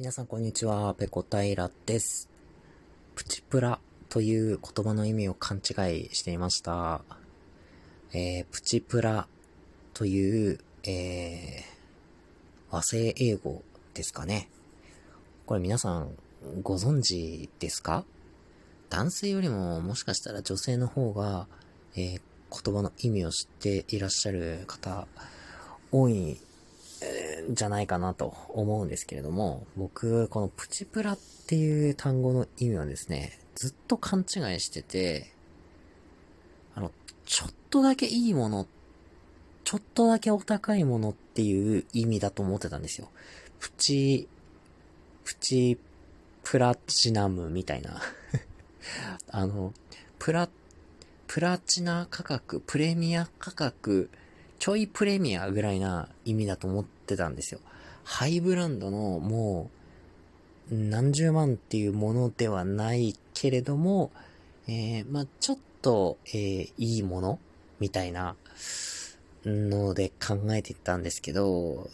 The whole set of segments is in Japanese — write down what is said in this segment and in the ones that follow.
皆さんこんにちは、ペコタイラです。プチプラという言葉の意味を勘違いしていました。えー、プチプラという、えー、和製英語ですかね。これ皆さんご存知ですか？男性よりももしかしたら女性の方が、えー、言葉の意味を知っていらっしゃる方多いじゃないかなと思うんですけれども、僕、このプチプラっていう単語の意味はですね、ずっと勘違いしてて、あの、ちょっとだけいいもの、ちょっとだけお高いものっていう意味だと思ってたんですよ。プチ、プチプラチナムみたいな あの、プラ、プラチナ価格、プレミア価格、ちょいプレミアぐらいな意味だと思ってたんですよ。ハイブランドのもう何十万っていうものではないけれども、えー、まあ、ちょっと、えー、いいものみたいなので考えていったんですけど、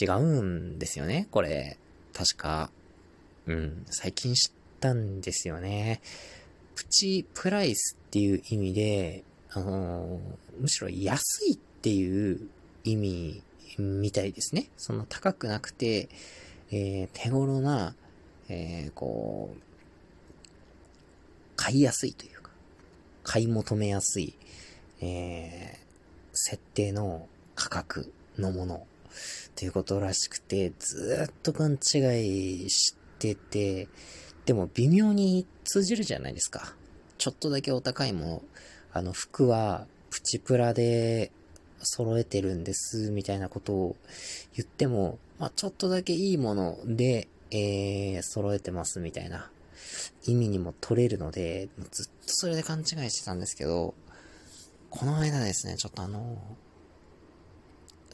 違うんですよね、これ。確か。うん、最近知ったんですよね。プチプライスっていう意味で、あのー、むしろ安いっていう意味みたいですね。そんな高くなくて、えー、手頃な、えー、こう、買いやすいというか、買い求めやすい、えー、設定の価格のものということらしくて、ずっと勘違いしてて、でも微妙に通じるじゃないですか。ちょっとだけお高いもの。あの服はプチプラで揃えてるんです、みたいなことを言っても、まあ、ちょっとだけいいもので、えー、揃えてます、みたいな意味にも取れるので、ずっとそれで勘違いしてたんですけど、この間ですね、ちょっとあの、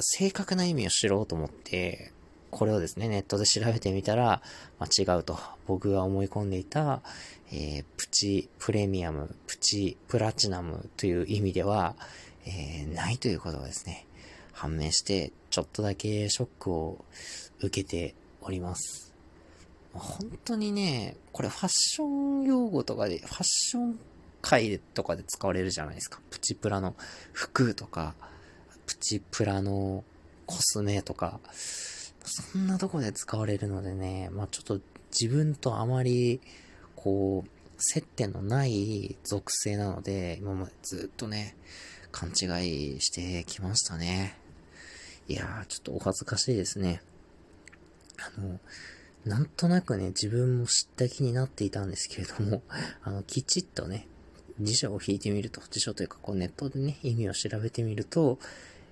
正確な意味を知ろうと思って、これをですね、ネットで調べてみたら、まあ、違うと。僕が思い込んでいた、えー、プチプレミアム、プチプラチナムという意味では、えー、ないということがですね、判明して、ちょっとだけショックを受けております。本当にね、これファッション用語とかで、ファッション界とかで使われるじゃないですか。プチプラの服とか、プチプラのコスメとか、そんなとこで使われるのでね、まあちょっと自分とあまり、こう、接点のない属性なので、今までずっとね、勘違いしてきましたね。いやー、ちょっとお恥ずかしいですね。あの、なんとなくね、自分も知った気になっていたんですけれども、あの、きちっとね、辞書を引いてみると、辞書というか、こうネットでね、意味を調べてみると、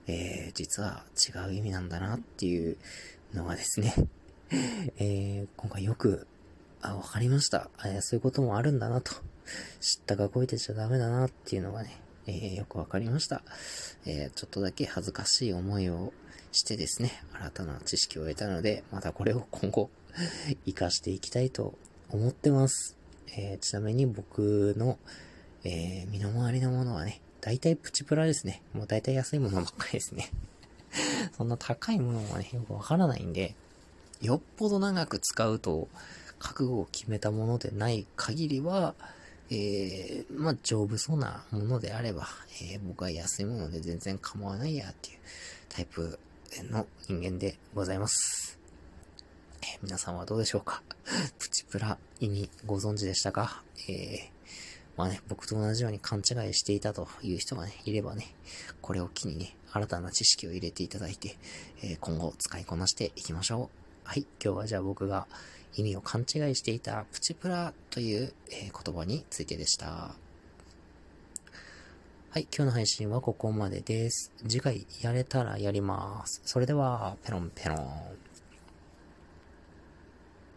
えー、実は違う意味なんだなっていうのがですね、えー、今回よく、あ、わかりました。え、そういうこともあるんだなと。知ったかこいてちゃダメだなっていうのがね、えー、よくわかりました。えー、ちょっとだけ恥ずかしい思いをしてですね、新たな知識を得たので、またこれを今後 活かしていきたいと思ってます。えー、ちなみに僕の、え身の回りのものはね、大体プチプラですね。もう大体安いものばっかりですね。そんな高いものはね、よくわからないんで、よっぽど長く使うと覚悟を決めたものでない限りは、えー、まあ、丈夫そうなものであれば、えー、僕は安いもので全然構わないやっていうタイプの人間でございます。えー、皆さんはどうでしょうか？プチプラ意味ご存知でしたか？え、まあね、僕と同じように勘違いしていたという人がね、いればね、これを機にね、新たな知識を入れていただいて、えー、今後使いこなしていきましょう。はい、今日はじゃあ僕が意味を勘違いしていたプチプラという、えー、言葉についてでした。はい、今日の配信はここまでです。次回やれたらやります。それでは、ペロンペロン。